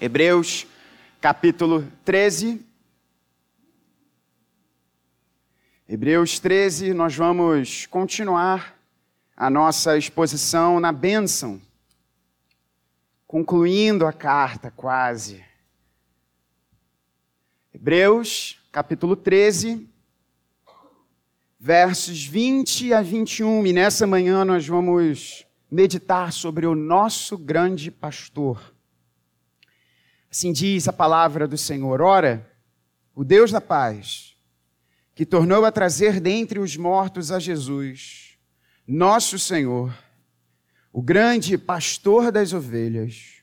Hebreus, capítulo 13. Hebreus 13, nós vamos continuar a nossa exposição na bênção, concluindo a carta quase. Hebreus, capítulo 13, versos 20 a 21. E nessa manhã nós vamos meditar sobre o nosso grande pastor. Assim diz a palavra do Senhor: Ora, o Deus da paz, que tornou a trazer dentre os mortos a Jesus, nosso Senhor, o grande pastor das ovelhas,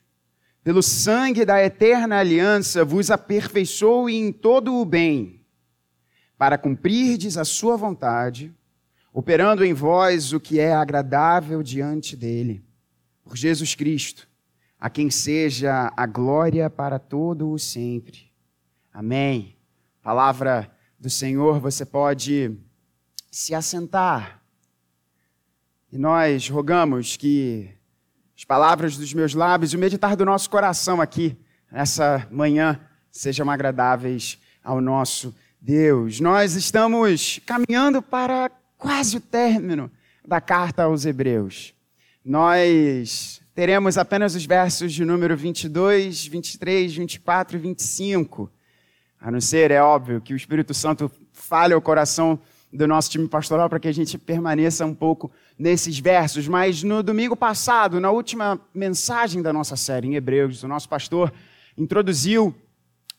pelo sangue da eterna aliança vos aperfeiçoou em todo o bem, para cumprirdes a sua vontade, operando em vós o que é agradável diante dele, por Jesus Cristo a quem seja a glória para todo o sempre. Amém. Palavra do Senhor, você pode se assentar. E nós rogamos que as palavras dos meus lábios e o meditar do nosso coração aqui nessa manhã sejam agradáveis ao nosso Deus. Nós estamos caminhando para quase o término da carta aos Hebreus. Nós teremos apenas os versos de número 22, 23, 24 e 25. A não ser, é óbvio, que o Espírito Santo fale ao coração do nosso time pastoral para que a gente permaneça um pouco nesses versos. Mas no domingo passado, na última mensagem da nossa série em Hebreus, o nosso pastor introduziu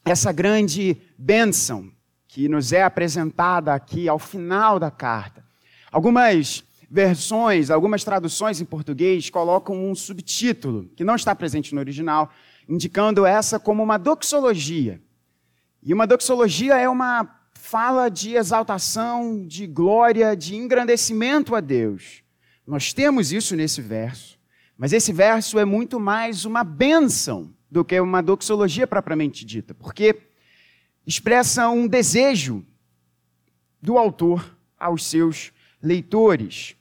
essa grande bênção que nos é apresentada aqui ao final da carta. Algumas versões, algumas traduções em português colocam um subtítulo, que não está presente no original, indicando essa como uma doxologia. E uma doxologia é uma fala de exaltação, de glória, de engrandecimento a Deus. Nós temos isso nesse verso, mas esse verso é muito mais uma bênção do que uma doxologia propriamente dita, porque expressa um desejo do autor aos seus leitores.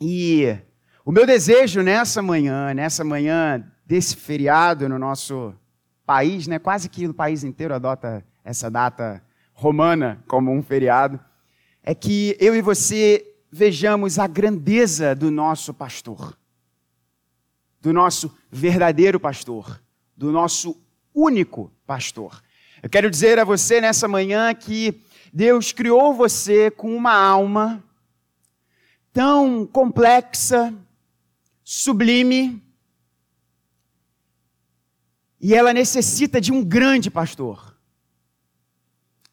E o meu desejo nessa manhã, nessa manhã desse feriado no nosso país, né, quase que o país inteiro adota essa data romana como um feriado, é que eu e você vejamos a grandeza do nosso pastor, do nosso verdadeiro pastor, do nosso único pastor. Eu quero dizer a você nessa manhã que Deus criou você com uma alma tão complexa, sublime, e ela necessita de um grande pastor.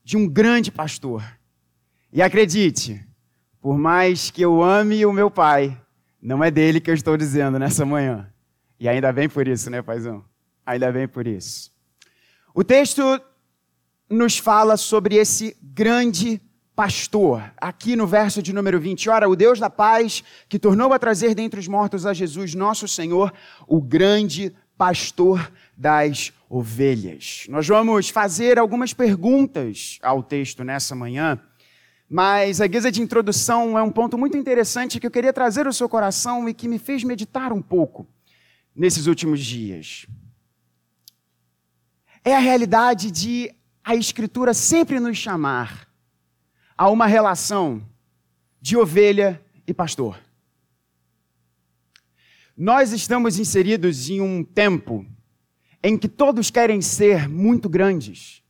De um grande pastor. E acredite, por mais que eu ame o meu pai, não é dele que eu estou dizendo nessa manhã. E ainda bem por isso, né, paizão? Ainda bem por isso. O texto nos fala sobre esse grande pastor. Aqui no verso de número 20, ora, o Deus da paz, que tornou a trazer dentre os mortos a Jesus, nosso Senhor, o grande pastor das ovelhas. Nós vamos fazer algumas perguntas ao texto nessa manhã, mas a guisa de introdução é um ponto muito interessante que eu queria trazer ao seu coração e que me fez meditar um pouco nesses últimos dias. É a realidade de a Escritura sempre nos chamar a uma relação de ovelha e pastor. Nós estamos inseridos em um tempo em que todos querem ser muito grandes,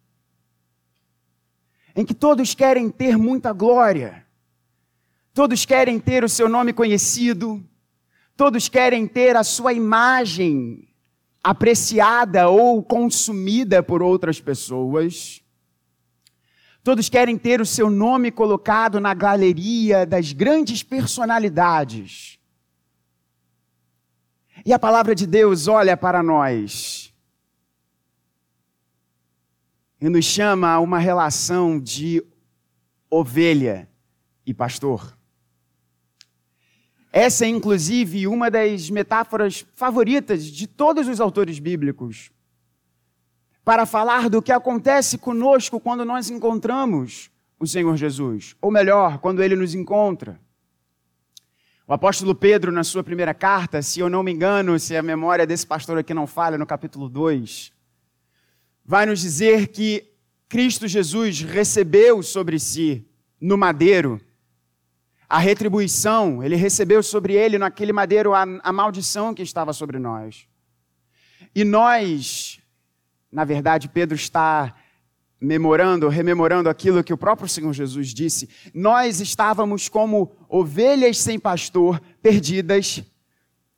em que todos querem ter muita glória, todos querem ter o seu nome conhecido, todos querem ter a sua imagem apreciada ou consumida por outras pessoas. Todos querem ter o seu nome colocado na galeria das grandes personalidades. E a palavra de Deus olha para nós e nos chama a uma relação de ovelha e pastor. Essa é, inclusive, uma das metáforas favoritas de todos os autores bíblicos para falar do que acontece conosco quando nós encontramos o Senhor Jesus, ou melhor, quando ele nos encontra. O apóstolo Pedro, na sua primeira carta, se eu não me engano, se a memória desse pastor aqui não falha, no capítulo 2, vai nos dizer que Cristo Jesus recebeu sobre si no madeiro a retribuição, ele recebeu sobre ele naquele madeiro a, a maldição que estava sobre nós. E nós, na verdade, Pedro está memorando, rememorando aquilo que o próprio Senhor Jesus disse, nós estávamos como ovelhas sem pastor, perdidas,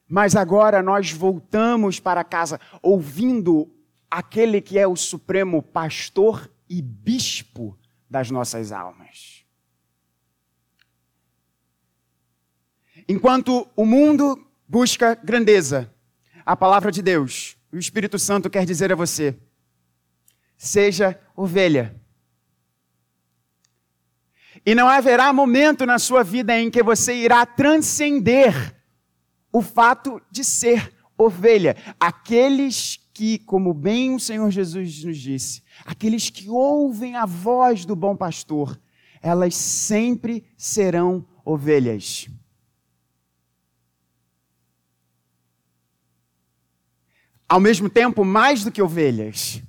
mas agora nós voltamos para casa ouvindo aquele que é o supremo pastor e bispo das nossas almas. Enquanto o mundo busca grandeza, a palavra de Deus, o Espírito Santo quer dizer a você: seja ovelha. E não haverá momento na sua vida em que você irá transcender o fato de ser ovelha. Aqueles que, como bem o Senhor Jesus nos disse, aqueles que ouvem a voz do bom pastor, elas sempre serão ovelhas. Ao mesmo tempo mais do que ovelhas.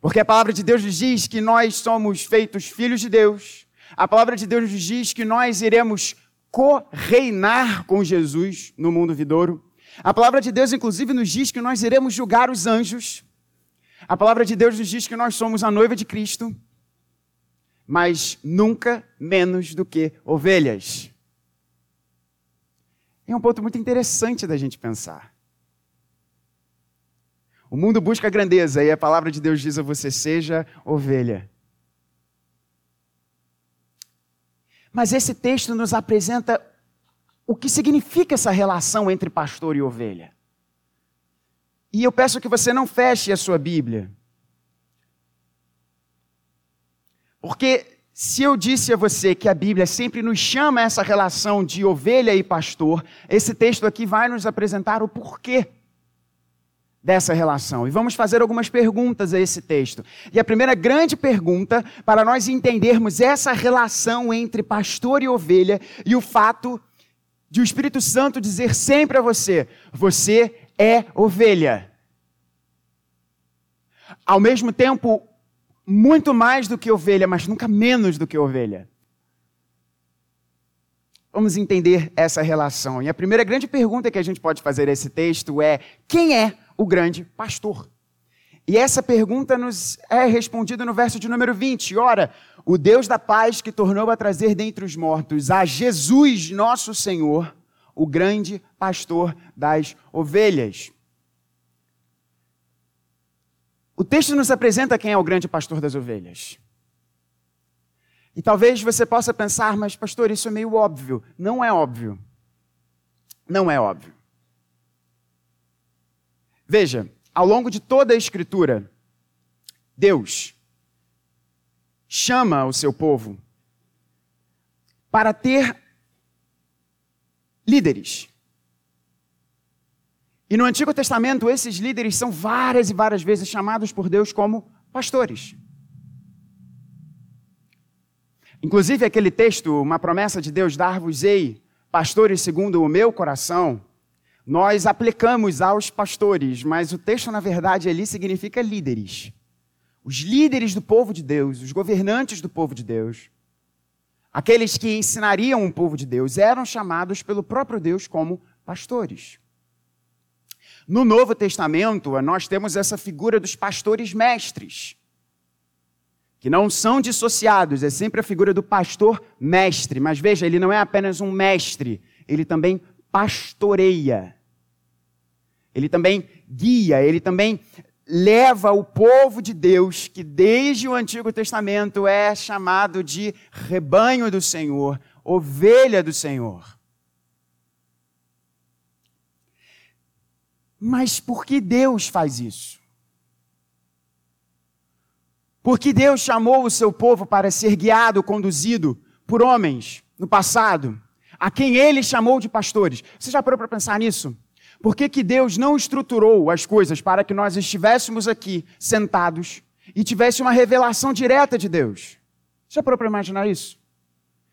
Porque a palavra de Deus nos diz que nós somos feitos filhos de Deus. A palavra de Deus nos diz que nós iremos co-reinar com Jesus no mundo vidouro. A palavra de Deus, inclusive, nos diz que nós iremos julgar os anjos. A palavra de Deus nos diz que nós somos a noiva de Cristo, mas nunca menos do que ovelhas. É um ponto muito interessante da gente pensar. O mundo busca grandeza e a palavra de Deus diz a você: seja ovelha. Mas esse texto nos apresenta o que significa essa relação entre pastor e ovelha. E eu peço que você não feche a sua Bíblia. Porque se eu disse a você que a Bíblia sempre nos chama a essa relação de ovelha e pastor, esse texto aqui vai nos apresentar o porquê dessa relação. E vamos fazer algumas perguntas a esse texto. E a primeira grande pergunta, para nós entendermos essa relação entre pastor e ovelha e o fato de o Espírito Santo dizer sempre a você: você é ovelha. Ao mesmo tempo, muito mais do que ovelha, mas nunca menos do que ovelha. Vamos entender essa relação. E a primeira grande pergunta que a gente pode fazer a esse texto é: quem é o grande pastor? E essa pergunta nos é respondida no verso de número 20. Ora, o Deus da paz que tornou a trazer dentre os mortos a Jesus, nosso Senhor, o grande pastor das ovelhas. O texto nos apresenta quem é o grande pastor das ovelhas. E talvez você possa pensar, mas pastor, isso é meio óbvio. Não é óbvio. Não é óbvio. Veja, ao longo de toda a Escritura, Deus chama o seu povo para ter líderes. E no Antigo Testamento, esses líderes são várias e várias vezes chamados por Deus como pastores. Inclusive, aquele texto, uma promessa de Deus, dar-vos-ei pastores segundo o meu coração, nós aplicamos aos pastores, mas o texto, na verdade, ali significa líderes. Os líderes do povo de Deus, os governantes do povo de Deus, aqueles que ensinariam o povo de Deus, eram chamados pelo próprio Deus como pastores. No Novo Testamento, nós temos essa figura dos pastores mestres, que não são dissociados, é sempre a figura do pastor mestre. Mas veja, ele não é apenas um mestre, ele também pastoreia ele também guia, ele também leva o povo de Deus, que desde o Antigo Testamento é chamado de rebanho do Senhor, ovelha do Senhor. Mas por que Deus faz isso? Por que Deus chamou o seu povo para ser guiado, conduzido por homens no passado, a quem ele chamou de pastores? Você já parou para pensar nisso? Por que, que Deus não estruturou as coisas para que nós estivéssemos aqui sentados e tivesse uma revelação direta de Deus? Já parou para imaginar isso?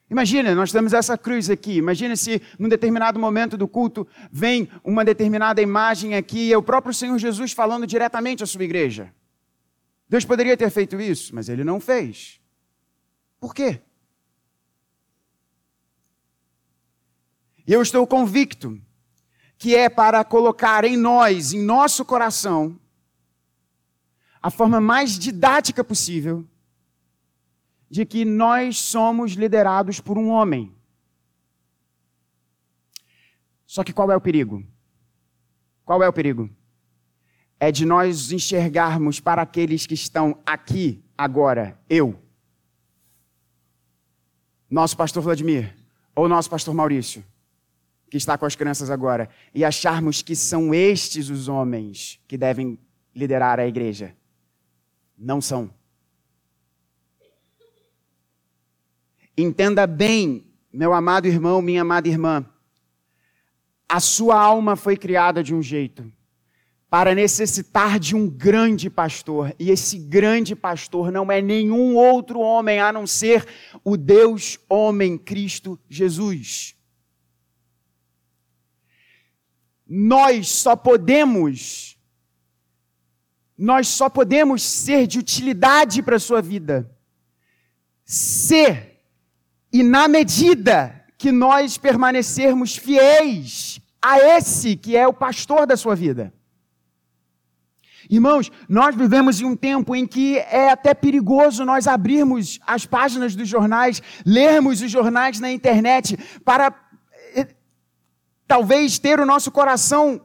Imagina, nós temos essa cruz aqui. Imagina se num determinado momento do culto vem uma determinada imagem aqui e é o próprio Senhor Jesus falando diretamente à sua igreja. Deus poderia ter feito isso, mas ele não fez. Por quê? E eu estou convicto que é para colocar em nós, em nosso coração, a forma mais didática possível de que nós somos liderados por um homem. Só que qual é o perigo? Qual é o perigo? É de nós enxergarmos para aqueles que estão aqui agora, eu, nosso pastor Vladimir, ou nosso pastor Maurício, que está com as crianças agora, e acharmos que são estes os homens que devem liderar a igreja. Não são. Entenda bem, meu amado irmão, minha amada irmã, a sua alma foi criada de um jeito para necessitar de um grande pastor, e esse grande pastor não é nenhum outro homem a não ser o Deus homem Cristo Jesus. Nós só podemos nós só podemos ser de utilidade para a sua vida se e na medida que nós permanecermos fiéis a esse que é o pastor da sua vida. Irmãos, nós vivemos em um tempo em que é até perigoso nós abrirmos as páginas dos jornais, lermos os jornais na internet para talvez ter o nosso coração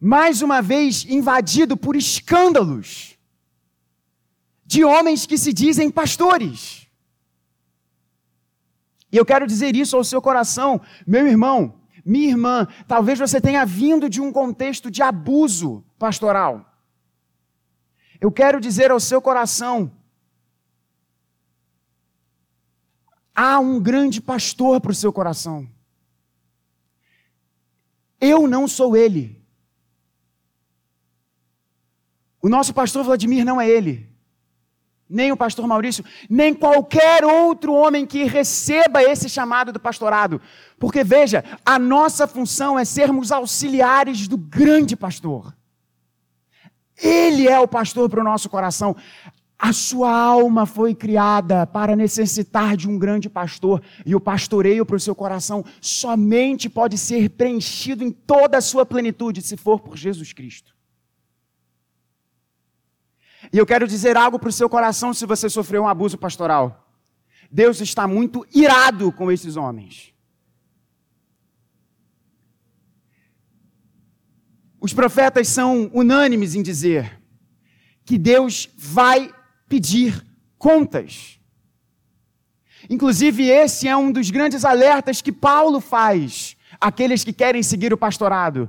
mais uma vez invadido por escândalos de homens que se dizem pastores. E eu quero dizer isso ao seu coração, meu irmão, minha irmã, talvez você tenha vindo de um contexto de abuso pastoral. Eu quero dizer ao seu coração, há um grande pastor para o seu coração. Eu não sou ele. O nosso pastor Vladimir não é ele. Nem o pastor Maurício, nem qualquer outro homem que receba esse chamado do pastorado. Porque veja, a nossa função é sermos auxiliares do grande pastor. Ele é o pastor para o nosso coração. A sua alma foi criada para necessitar de um grande pastor, e o pastoreio para o seu coração somente pode ser preenchido em toda a sua plenitude se for por Jesus Cristo. E eu quero dizer algo para o seu coração se você sofreu um abuso pastoral. Deus está muito irado com esses homens. Os profetas são unânimes em dizer que Deus vai pedir contas. Inclusive, esse é um dos grandes alertas que Paulo faz àqueles que querem seguir o pastorado.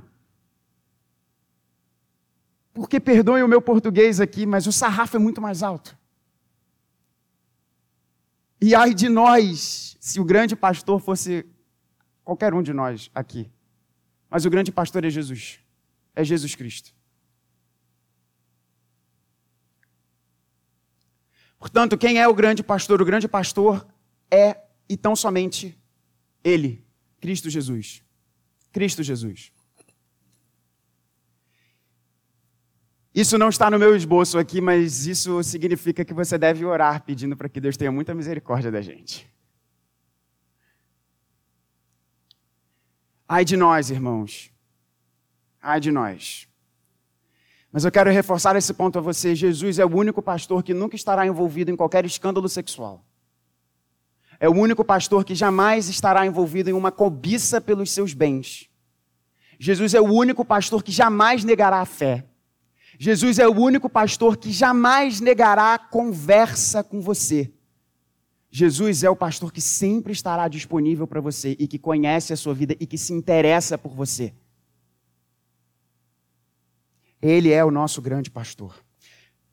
Porque perdoem o meu português aqui, mas o sarrafo é muito mais alto. E ai de nós, se o grande pastor fosse qualquer um de nós aqui. Mas o grande pastor é Jesus. É Jesus Cristo. Portanto, quem é o grande pastor? O grande pastor é e tão somente Ele, Cristo Jesus. Cristo Jesus. Isso não está no meu esboço aqui, mas isso significa que você deve orar pedindo para que Deus tenha muita misericórdia da gente. Ai de nós, irmãos. Ai de nós. Mas eu quero reforçar esse ponto a você: Jesus é o único pastor que nunca estará envolvido em qualquer escândalo sexual. É o único pastor que jamais estará envolvido em uma cobiça pelos seus bens. Jesus é o único pastor que jamais negará a fé. Jesus é o único pastor que jamais negará conversa com você. Jesus é o pastor que sempre estará disponível para você e que conhece a sua vida e que se interessa por você. Ele é o nosso grande pastor.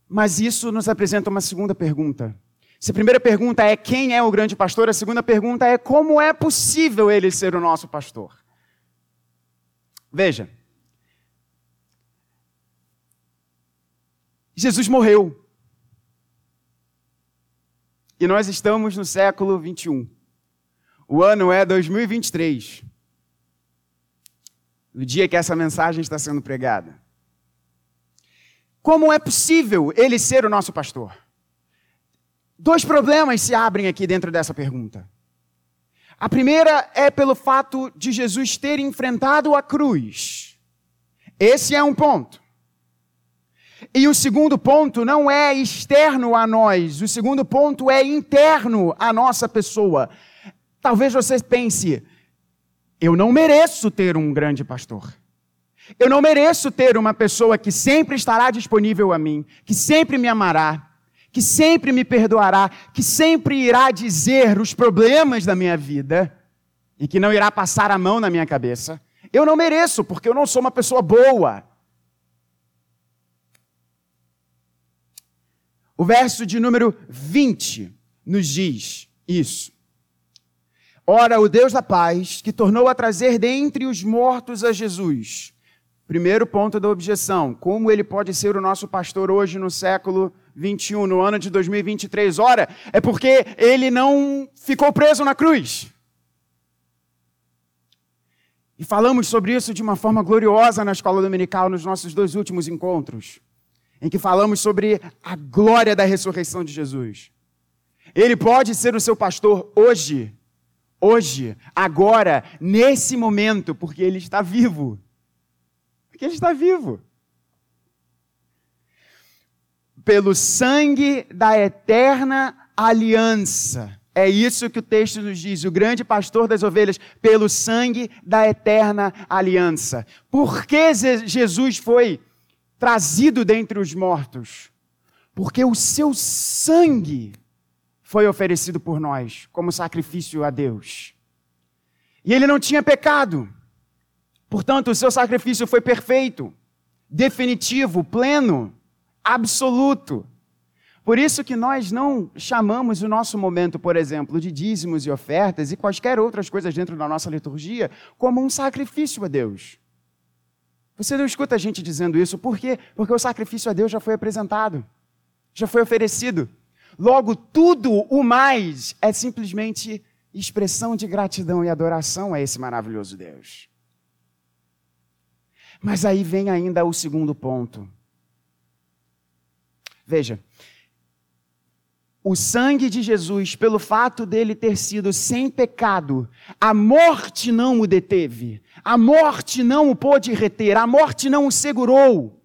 Mas isso nos apresenta uma segunda pergunta. Se a primeira pergunta é quem é o grande pastor, a segunda pergunta é como é possível ele ser o nosso pastor? Veja. Jesus morreu. E nós estamos no século 21. O ano é 2023. O dia que essa mensagem está sendo pregada. Como é possível ele ser o nosso pastor? Dois problemas se abrem aqui dentro dessa pergunta. A primeira é pelo fato de Jesus ter enfrentado a cruz. Esse é um ponto. E o segundo ponto não é externo a nós, o segundo ponto é interno à nossa pessoa. Talvez você pense, eu não mereço ter um grande pastor. Eu não mereço ter uma pessoa que sempre estará disponível a mim, que sempre me amará, que sempre me perdoará, que sempre irá dizer os problemas da minha vida e que não irá passar a mão na minha cabeça. Eu não mereço, porque eu não sou uma pessoa boa. O verso de número 20 nos diz isso. Ora, o Deus da paz, que tornou a trazer dentre os mortos a Jesus. Primeiro ponto da objeção: como ele pode ser o nosso pastor hoje no século 21, no ano de 2023? Ora, é porque ele não ficou preso na cruz. E falamos sobre isso de uma forma gloriosa na escola dominical nos nossos dois últimos encontros em que falamos sobre a glória da ressurreição de Jesus. Ele pode ser o seu pastor hoje, hoje, agora, nesse momento, porque ele está vivo. Porque ele está vivo. Pelo sangue da eterna aliança. É isso que o texto nos diz, o grande pastor das ovelhas, pelo sangue da eterna aliança. Por que Jesus foi trazido dentre os mortos, porque o seu sangue foi oferecido por nós como sacrifício a Deus. E ele não tinha pecado. Portanto, o seu sacrifício foi perfeito, definitivo, pleno, absoluto. Por isso que nós não chamamos o nosso momento, por exemplo, de dízimos e ofertas e quaisquer outras coisas dentro da nossa liturgia como um sacrifício a Deus. Você não escuta a gente dizendo isso, por quê? Porque o sacrifício a Deus já foi apresentado, já foi oferecido. Logo, tudo o mais é simplesmente expressão de gratidão e adoração a esse maravilhoso Deus. Mas aí vem ainda o segundo ponto. Veja, o sangue de Jesus, pelo fato dele ter sido sem pecado, a morte não o deteve, a morte não o pôde reter, a morte não o segurou.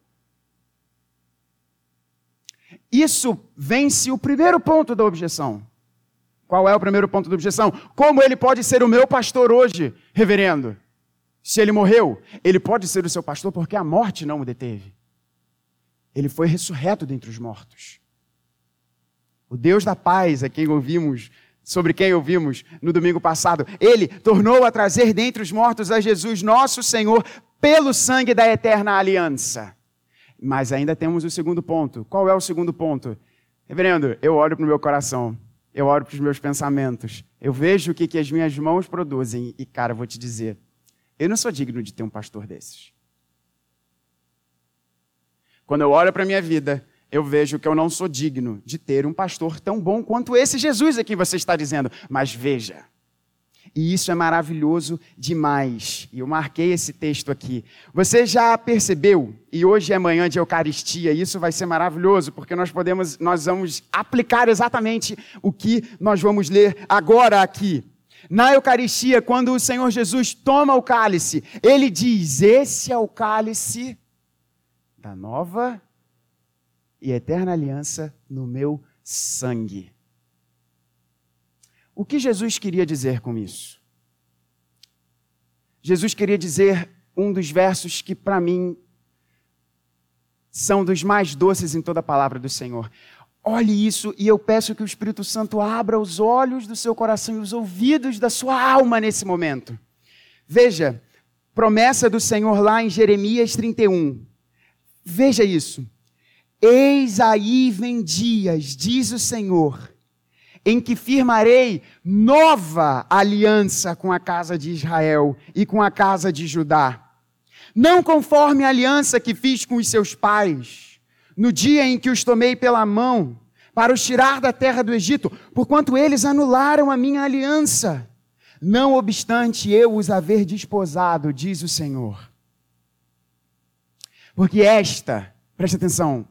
Isso vence o primeiro ponto da objeção. Qual é o primeiro ponto da objeção? Como ele pode ser o meu pastor hoje, reverendo? Se ele morreu, ele pode ser o seu pastor porque a morte não o deteve. Ele foi ressurreto dentre os mortos. O Deus da paz, a quem ouvimos, sobre quem ouvimos no domingo passado, ele tornou a trazer dentre os mortos a Jesus, nosso Senhor, pelo sangue da eterna aliança. Mas ainda temos o segundo ponto. Qual é o segundo ponto? Reverendo, eu olho para o meu coração, eu olho para os meus pensamentos, eu vejo o que, que as minhas mãos produzem, e, cara, vou te dizer, eu não sou digno de ter um pastor desses. Quando eu olho para a minha vida, eu vejo que eu não sou digno de ter um pastor tão bom quanto esse Jesus a quem você está dizendo. Mas veja, e isso é maravilhoso demais. E eu marquei esse texto aqui. Você já percebeu? E hoje é manhã de Eucaristia, e isso vai ser maravilhoso, porque nós podemos, nós vamos aplicar exatamente o que nós vamos ler agora aqui. Na Eucaristia, quando o Senhor Jesus toma o cálice, ele diz: Esse é o cálice da nova e eterna aliança no meu sangue. O que Jesus queria dizer com isso? Jesus queria dizer um dos versos que, para mim, são dos mais doces em toda a palavra do Senhor. Olhe isso e eu peço que o Espírito Santo abra os olhos do seu coração e os ouvidos da sua alma nesse momento. Veja, promessa do Senhor lá em Jeremias 31. Veja isso. Eis aí vem dias, diz o Senhor, em que firmarei nova aliança com a casa de Israel e com a casa de Judá. Não conforme a aliança que fiz com os seus pais, no dia em que os tomei pela mão, para os tirar da terra do Egito, porquanto eles anularam a minha aliança. Não obstante eu os haver desposado, diz o Senhor. Porque esta, preste atenção,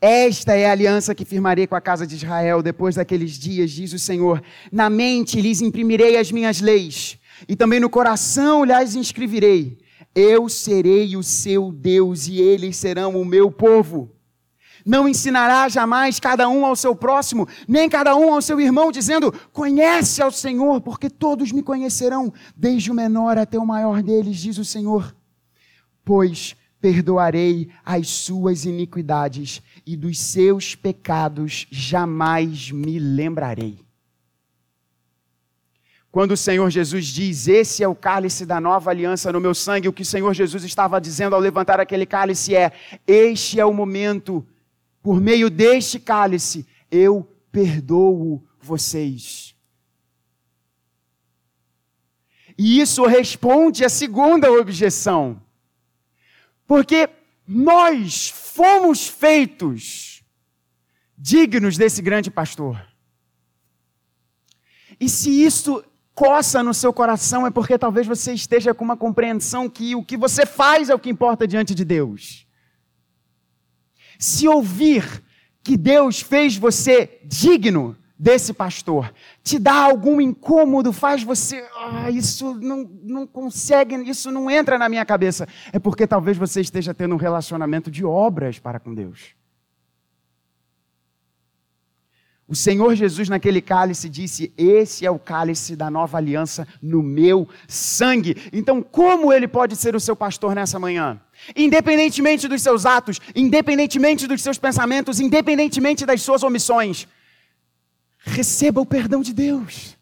Esta é a aliança que firmarei com a casa de Israel depois daqueles dias, diz o Senhor. Na mente lhes imprimirei as minhas leis, e também no coração lhes inscreverei. Eu serei o seu Deus e eles serão o meu povo. Não ensinará jamais cada um ao seu próximo, nem cada um ao seu irmão, dizendo: Conhece ao Senhor, porque todos me conhecerão, desde o menor até o maior deles, diz o Senhor. Pois perdoarei as suas iniquidades e dos seus pecados jamais me lembrarei. Quando o Senhor Jesus diz: Esse é o cálice da nova aliança no meu sangue, o que o Senhor Jesus estava dizendo ao levantar aquele cálice é: Este é o momento, por meio deste cálice, eu perdoo vocês. E isso responde à segunda objeção. Porque nós fomos feitos dignos desse grande pastor. E se isso coça no seu coração, é porque talvez você esteja com uma compreensão que o que você faz é o que importa diante de Deus. Se ouvir que Deus fez você digno desse pastor, te dá algum incômodo, faz você, ah, isso não, não consegue, isso não entra na minha cabeça, é porque talvez você esteja tendo um relacionamento de obras para com Deus. O Senhor Jesus, naquele cálice, disse: Esse é o cálice da nova aliança no meu sangue. Então, como ele pode ser o seu pastor nessa manhã? Independentemente dos seus atos, independentemente dos seus pensamentos, independentemente das suas omissões, receba o perdão de Deus.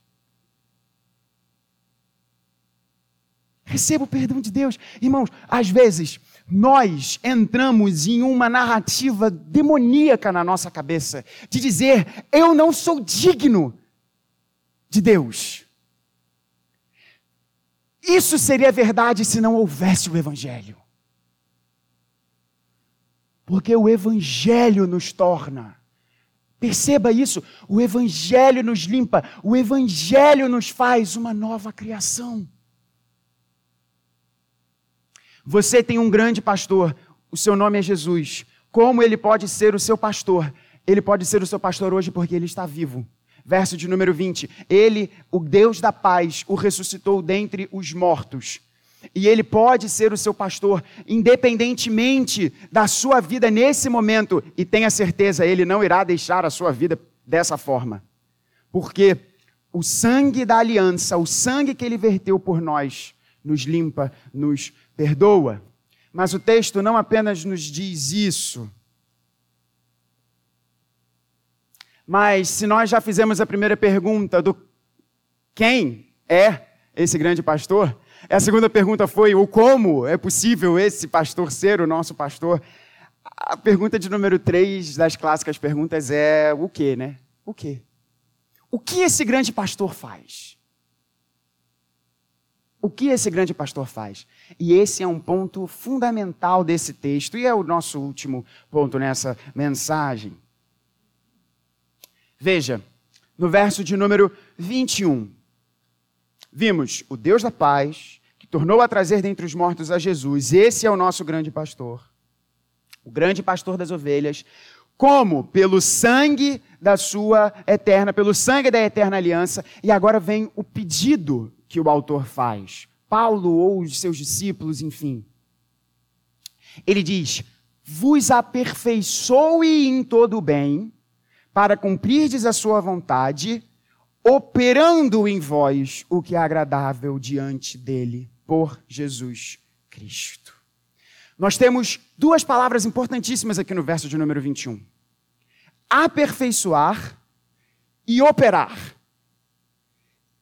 Receba o perdão de Deus. Irmãos, às vezes nós entramos em uma narrativa demoníaca na nossa cabeça de dizer: eu não sou digno de Deus. Isso seria verdade se não houvesse o Evangelho. Porque o Evangelho nos torna. Perceba isso, o Evangelho nos limpa, o Evangelho nos faz uma nova criação. Você tem um grande pastor, o seu nome é Jesus. Como ele pode ser o seu pastor? Ele pode ser o seu pastor hoje porque ele está vivo. Verso de número 20. Ele, o Deus da paz, o ressuscitou dentre os mortos. E ele pode ser o seu pastor, independentemente da sua vida nesse momento. E tenha certeza, ele não irá deixar a sua vida dessa forma. Porque o sangue da aliança, o sangue que ele verteu por nós, nos limpa, nos perdoa. Mas o texto não apenas nos diz isso. Mas se nós já fizemos a primeira pergunta do quem é esse grande pastor, a segunda pergunta foi o como é possível esse pastor ser o nosso pastor. A pergunta de número três das clássicas perguntas é o que, né? O que? O que esse grande pastor faz? O que esse grande pastor faz? E esse é um ponto fundamental desse texto, e é o nosso último ponto nessa mensagem. Veja, no verso de número 21, vimos o Deus da paz, que tornou a trazer dentre os mortos a Jesus, esse é o nosso grande pastor, o grande pastor das ovelhas, como? Pelo sangue da sua eterna, pelo sangue da eterna aliança, e agora vem o pedido que o autor faz. Paulo ou os seus discípulos, enfim. Ele diz: Vos aperfeiçoe em todo o bem, para cumprirdes a sua vontade, operando em vós o que é agradável diante dele, por Jesus Cristo. Nós temos duas palavras importantíssimas aqui no verso de número 21: aperfeiçoar e operar.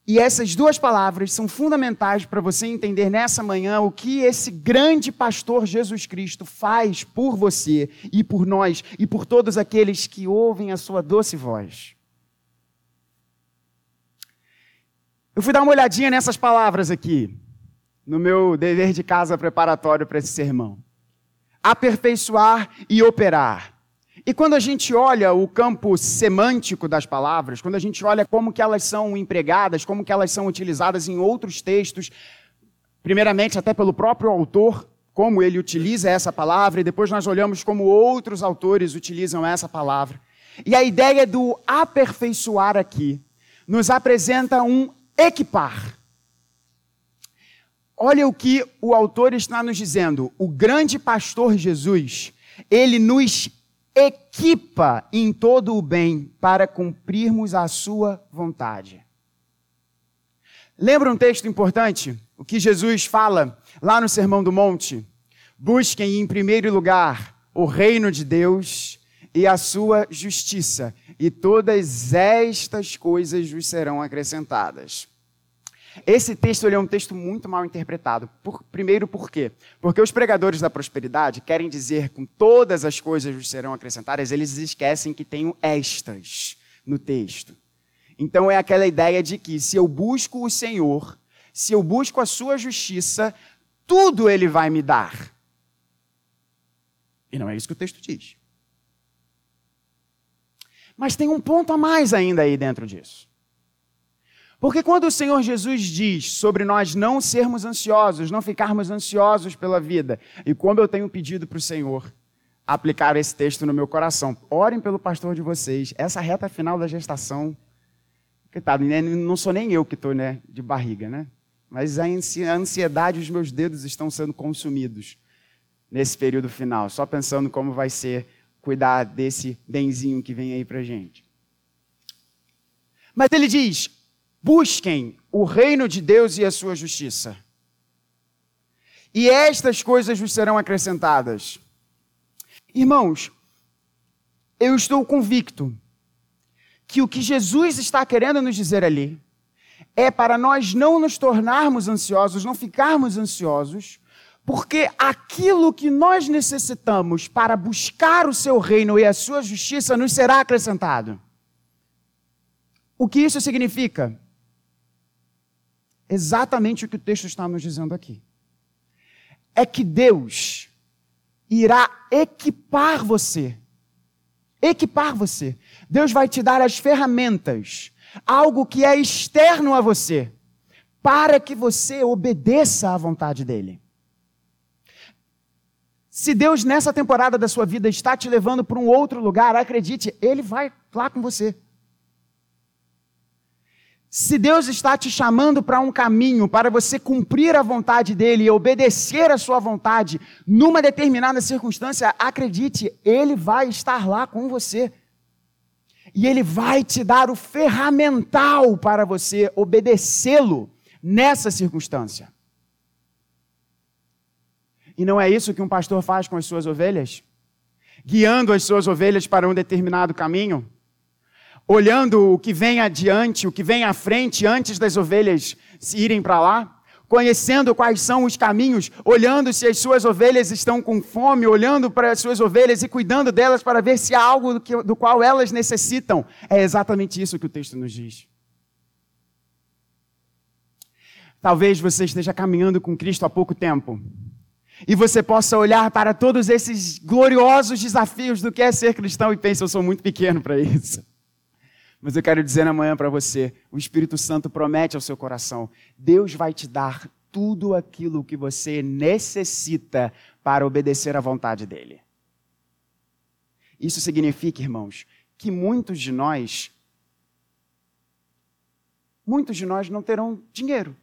E essas duas palavras são fundamentais para você entender nessa manhã o que esse grande pastor Jesus Cristo faz por você e por nós e por todos aqueles que ouvem a sua doce voz. Eu fui dar uma olhadinha nessas palavras aqui, no meu dever de casa preparatório para esse sermão. Aperfeiçoar e operar. E quando a gente olha o campo semântico das palavras, quando a gente olha como que elas são empregadas, como que elas são utilizadas em outros textos, primeiramente até pelo próprio autor, como ele utiliza essa palavra, e depois nós olhamos como outros autores utilizam essa palavra. E a ideia do aperfeiçoar aqui nos apresenta um equipar. Olha o que o autor está nos dizendo. O grande pastor Jesus, ele nos equipa em todo o bem para cumprirmos a sua vontade. Lembra um texto importante? O que Jesus fala lá no Sermão do Monte? Busquem em primeiro lugar o reino de Deus e a sua justiça, e todas estas coisas vos serão acrescentadas. Esse texto é um texto muito mal interpretado. Por, primeiro, por quê? Porque os pregadores da prosperidade querem dizer com todas as coisas vos serão acrescentadas, eles esquecem que tem estas no texto. Então é aquela ideia de que se eu busco o Senhor, se eu busco a sua justiça, tudo ele vai me dar. E não é isso que o texto diz. Mas tem um ponto a mais ainda aí dentro disso. Porque quando o Senhor Jesus diz sobre nós não sermos ansiosos, não ficarmos ansiosos pela vida, e como eu tenho pedido para o Senhor aplicar esse texto no meu coração, orem pelo pastor de vocês, essa reta final da gestação, coitado, né, não sou nem eu que estou né, de barriga, né? Mas a ansiedade, os meus dedos estão sendo consumidos nesse período final, só pensando como vai ser cuidar desse benzinho que vem aí para gente. Mas ele diz: Busquem o reino de Deus e a sua justiça. E estas coisas vos serão acrescentadas. Irmãos, eu estou convicto que o que Jesus está querendo nos dizer ali é para nós não nos tornarmos ansiosos, não ficarmos ansiosos, porque aquilo que nós necessitamos para buscar o seu reino e a sua justiça nos será acrescentado. O que isso significa? Exatamente o que o texto está nos dizendo aqui. É que Deus irá equipar você. Equipar você. Deus vai te dar as ferramentas, algo que é externo a você, para que você obedeça à vontade dEle. Se Deus, nessa temporada da sua vida, está te levando para um outro lugar, acredite, Ele vai lá com você. Se Deus está te chamando para um caminho, para você cumprir a vontade dele e obedecer a sua vontade numa determinada circunstância, acredite, ele vai estar lá com você. E ele vai te dar o ferramental para você obedecê-lo nessa circunstância. E não é isso que um pastor faz com as suas ovelhas? Guiando as suas ovelhas para um determinado caminho? Olhando o que vem adiante, o que vem à frente, antes das ovelhas irem para lá, conhecendo quais são os caminhos, olhando se as suas ovelhas estão com fome, olhando para as suas ovelhas e cuidando delas para ver se há algo do, que, do qual elas necessitam. É exatamente isso que o texto nos diz. Talvez você esteja caminhando com Cristo há pouco tempo. E você possa olhar para todos esses gloriosos desafios do que é ser cristão e pense, eu sou muito pequeno para isso. Mas eu quero dizer amanhã para você: o Espírito Santo promete ao seu coração, Deus vai te dar tudo aquilo que você necessita para obedecer à vontade dEle. Isso significa, irmãos, que muitos de nós, muitos de nós não terão dinheiro.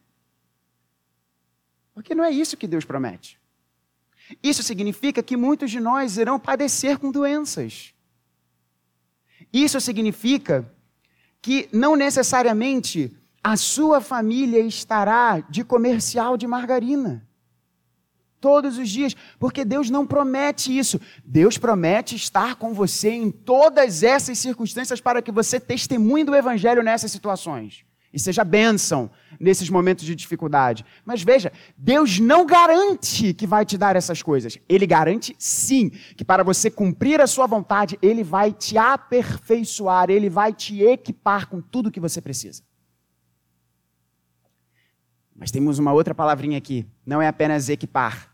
Porque não é isso que Deus promete. Isso significa que muitos de nós irão padecer com doenças. Isso significa que não necessariamente a sua família estará de comercial de margarina. Todos os dias, porque Deus não promete isso. Deus promete estar com você em todas essas circunstâncias para que você testemunhe do Evangelho nessas situações e seja bênção nesses momentos de dificuldade. Mas veja, Deus não garante que vai te dar essas coisas. Ele garante sim que para você cumprir a sua vontade, ele vai te aperfeiçoar, ele vai te equipar com tudo que você precisa. Mas temos uma outra palavrinha aqui, não é apenas equipar,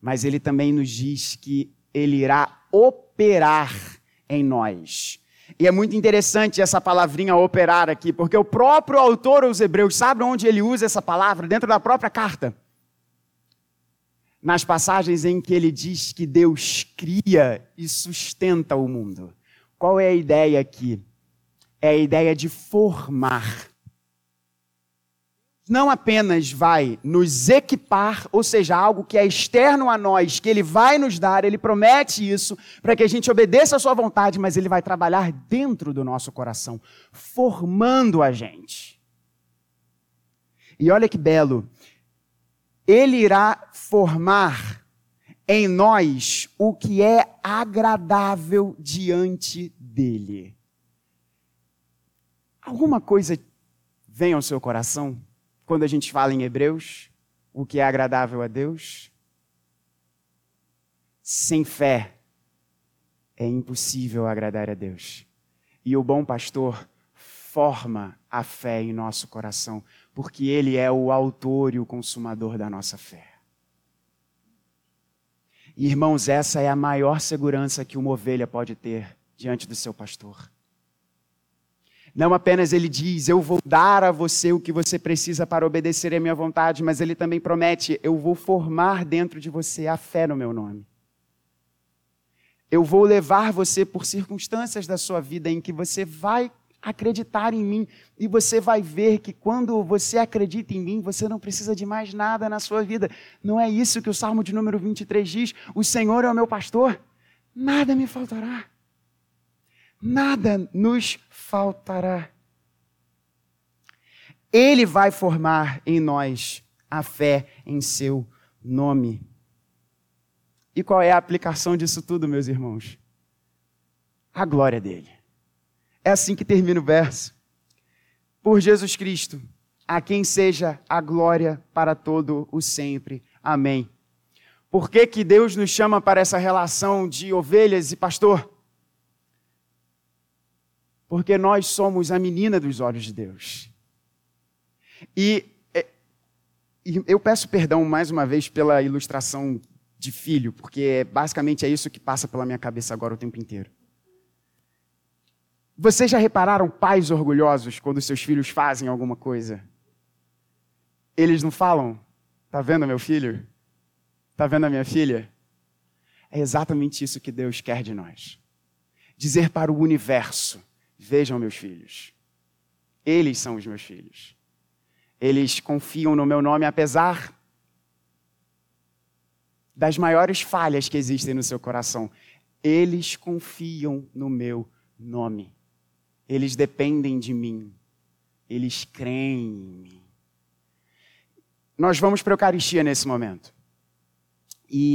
mas ele também nos diz que ele irá operar em nós. E é muito interessante essa palavrinha operar aqui, porque o próprio autor aos Hebreus, sabe onde ele usa essa palavra? Dentro da própria carta. nas passagens em que ele diz que Deus cria e sustenta o mundo. Qual é a ideia aqui? É a ideia de formar. Não apenas vai nos equipar, ou seja, algo que é externo a nós, que ele vai nos dar, ele promete isso para que a gente obedeça a sua vontade, mas ele vai trabalhar dentro do nosso coração, formando a gente. E olha que belo, ele irá formar em nós o que é agradável diante dele. Alguma coisa vem ao seu coração quando a gente fala em Hebreus? O que é agradável a Deus? Sem fé é impossível agradar a Deus. E o bom pastor forma a fé em nosso coração, porque ele é o autor e o consumador da nossa fé. irmãos, essa é a maior segurança que uma ovelha pode ter diante do seu pastor. Não apenas ele diz, eu vou dar a você o que você precisa para obedecer à minha vontade, mas ele também promete, eu vou formar dentro de você a fé no meu nome. Eu vou levar você por circunstâncias da sua vida em que você vai acreditar em mim. E você vai ver que quando você acredita em mim, você não precisa de mais nada na sua vida. Não é isso que o Salmo de número 23 diz? O Senhor é o meu pastor, nada me faltará. Nada nos faltará. Ele vai formar em nós a fé em seu nome. E qual é a aplicação disso tudo, meus irmãos? A glória dele. É assim que termina o verso. Por Jesus Cristo, a quem seja a glória para todo o sempre. Amém. Por que, que Deus nos chama para essa relação de ovelhas e pastor? Porque nós somos a menina dos olhos de Deus. E, é, e eu peço perdão mais uma vez pela ilustração de filho, porque basicamente é isso que passa pela minha cabeça agora o tempo inteiro. Vocês já repararam pais orgulhosos quando seus filhos fazem alguma coisa? Eles não falam: Tá vendo meu filho? Tá vendo a minha filha? É exatamente isso que Deus quer de nós. Dizer para o universo: Vejam meus filhos. Eles são os meus filhos. Eles confiam no meu nome, apesar das maiores falhas que existem no seu coração. Eles confiam no meu nome. Eles dependem de mim. Eles creem em mim. Nós vamos para a Eucaristia nesse momento.